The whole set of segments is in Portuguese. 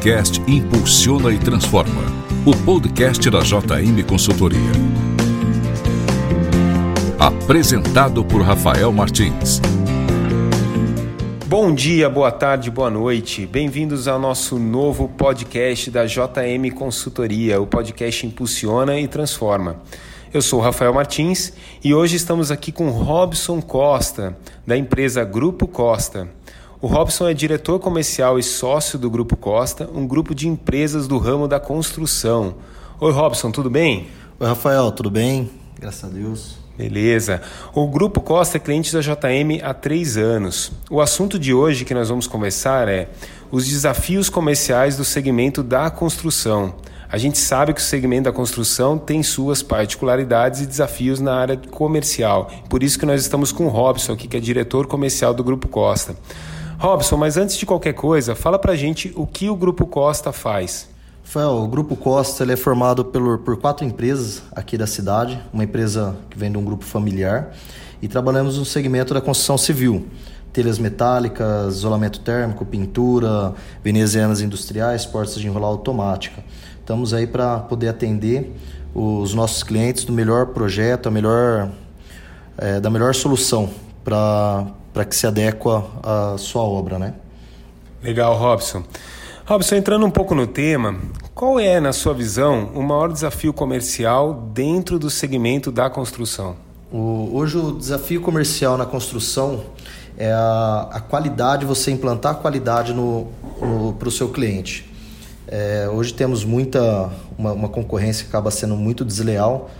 podcast Impulsiona e Transforma, o podcast da JM Consultoria. Apresentado por Rafael Martins. Bom dia, boa tarde, boa noite. Bem-vindos ao nosso novo podcast da JM Consultoria, o podcast Impulsiona e Transforma. Eu sou Rafael Martins e hoje estamos aqui com Robson Costa, da empresa Grupo Costa. O Robson é diretor comercial e sócio do Grupo Costa, um grupo de empresas do ramo da construção. Oi, Robson, tudo bem? Oi, Rafael, tudo bem? Graças a Deus. Beleza. O Grupo Costa é cliente da JM há três anos. O assunto de hoje que nós vamos conversar é os desafios comerciais do segmento da construção. A gente sabe que o segmento da construção tem suas particularidades e desafios na área comercial. Por isso que nós estamos com o Robson aqui, que é diretor comercial do Grupo Costa. Robson, mas antes de qualquer coisa, fala pra gente o que o Grupo Costa faz. Rafael, o Grupo Costa ele é formado por, por quatro empresas aqui da cidade, uma empresa que vem de um grupo familiar, e trabalhamos no segmento da construção civil, telhas metálicas, isolamento térmico, pintura, venezianas industriais, portas de enrolar automática. Estamos aí para poder atender os nossos clientes do melhor projeto, a melhor, é, da melhor solução para para que se adequa à sua obra, né? Legal, Robson. Robson, entrando um pouco no tema, qual é, na sua visão, o maior desafio comercial dentro do segmento da construção? O, hoje o desafio comercial na construção é a, a qualidade, você implantar a qualidade para o seu cliente. É, hoje temos muita uma, uma, concorrência que acaba sendo muito desleal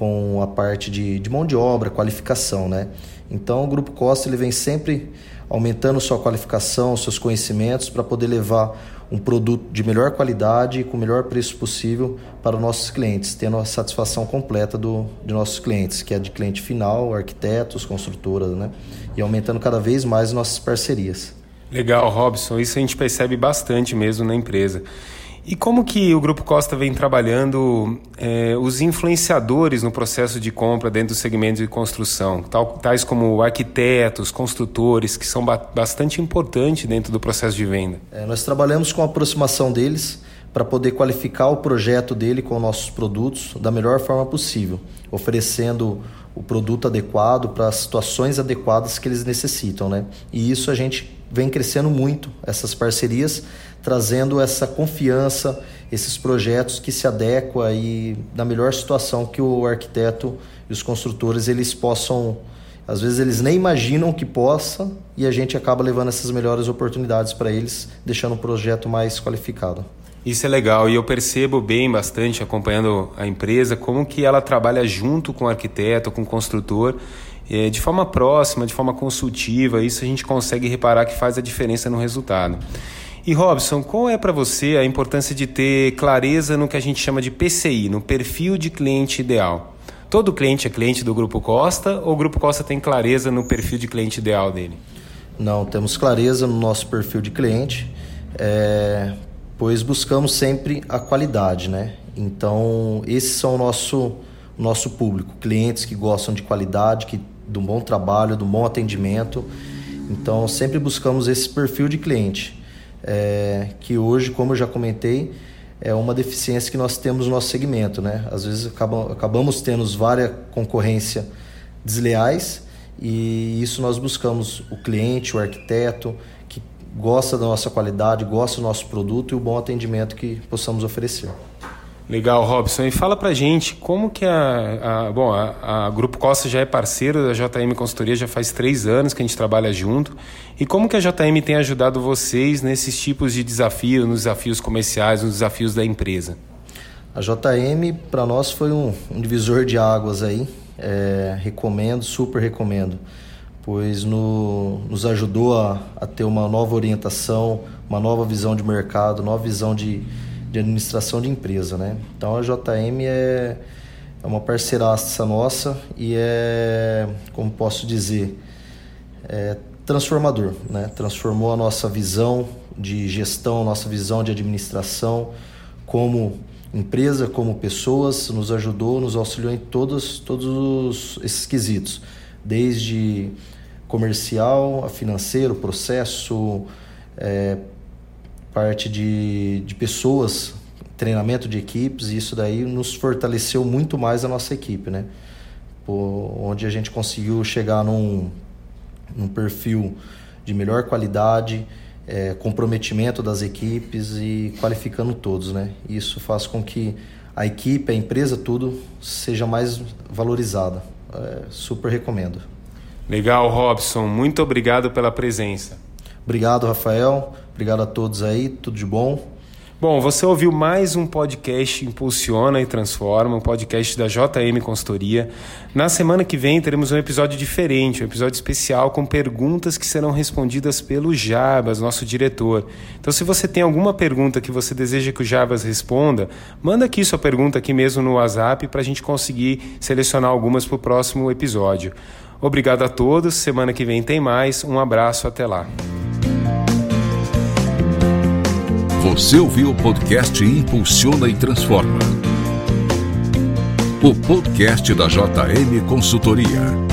com a parte de, de mão de obra, qualificação, né? Então, o Grupo Costa ele vem sempre aumentando sua qualificação, seus conhecimentos para poder levar um produto de melhor qualidade e com o melhor preço possível para os nossos clientes, tendo a satisfação completa do, de nossos clientes, que é de cliente final, arquitetos, construtoras, né? E aumentando cada vez mais nossas parcerias. Legal, Robson. Isso a gente percebe bastante mesmo na empresa. E como que o Grupo Costa vem trabalhando é, os influenciadores no processo de compra dentro do segmento de construção, tal, tais como arquitetos, construtores, que são ba bastante importantes dentro do processo de venda? É, nós trabalhamos com a aproximação deles para poder qualificar o projeto dele com nossos produtos da melhor forma possível, oferecendo o produto adequado para as situações adequadas que eles necessitam, né? E isso a gente vem crescendo muito essas parcerias trazendo essa confiança, esses projetos que se adequam aí na melhor situação que o arquiteto e os construtores eles possam, às vezes eles nem imaginam que possa e a gente acaba levando essas melhores oportunidades para eles, deixando o projeto mais qualificado. Isso é legal e eu percebo bem bastante acompanhando a empresa como que ela trabalha junto com o arquiteto, com o construtor, eh, de forma próxima, de forma consultiva. Isso a gente consegue reparar que faz a diferença no resultado. E Robson, qual é para você a importância de ter clareza no que a gente chama de PCI, no perfil de cliente ideal? Todo cliente é cliente do Grupo Costa ou o Grupo Costa tem clareza no perfil de cliente ideal dele? Não, temos clareza no nosso perfil de cliente, é, pois buscamos sempre a qualidade, né? Então, esses são o nosso, nosso público, clientes que gostam de qualidade, que, de um bom trabalho, de um bom atendimento. Então, sempre buscamos esse perfil de cliente é, que hoje, como eu já comentei, é uma deficiência que nós temos no nosso segmento. Né? Às vezes acabam, acabamos tendo várias concorrência desleais e isso nós buscamos o cliente, o arquiteto, que gosta da nossa qualidade, gosta do nosso produto e o bom atendimento que possamos oferecer. Legal, Robson. E fala pra gente como que a. a bom, a, a, Grupo Costa já é parceiro da JM Consultoria, já faz três anos que a gente trabalha junto. E como que a JM tem ajudado vocês nesses tipos de desafios, nos desafios comerciais, nos desafios da empresa? A JM, para nós, foi um, um, divisor de águas aí. É, recomendo, super recomendo, pois no, nos ajudou a, a ter uma nova orientação, uma nova visão de mercado, nova visão de de administração de empresa, né? Então a JM é, é uma parceiraça nossa e é, como posso dizer, é transformador, né? Transformou a nossa visão de gestão, a nossa visão de administração como empresa, como pessoas, nos ajudou, nos auxiliou em todos, todos esses quesitos, desde comercial a financeiro, processo, é, parte de, de pessoas, treinamento de equipes, e isso daí nos fortaleceu muito mais a nossa equipe, né? Por, onde a gente conseguiu chegar num, num perfil de melhor qualidade, é, comprometimento das equipes e qualificando todos, né? Isso faz com que a equipe, a empresa, tudo seja mais valorizada. É, super recomendo. Legal, Robson. Muito obrigado pela presença. Obrigado, Rafael. Obrigado a todos aí. Tudo de bom. Bom, você ouviu mais um podcast Impulsiona e Transforma, um podcast da JM Consultoria. Na semana que vem teremos um episódio diferente, um episódio especial com perguntas que serão respondidas pelo Jabas, nosso diretor. Então, se você tem alguma pergunta que você deseja que o Jabas responda, manda aqui sua pergunta aqui mesmo no WhatsApp para a gente conseguir selecionar algumas para o próximo episódio. Obrigado a todos. Semana que vem tem mais. Um abraço, até lá. Você ouviu o podcast Impulsiona e Transforma. O podcast da JM Consultoria.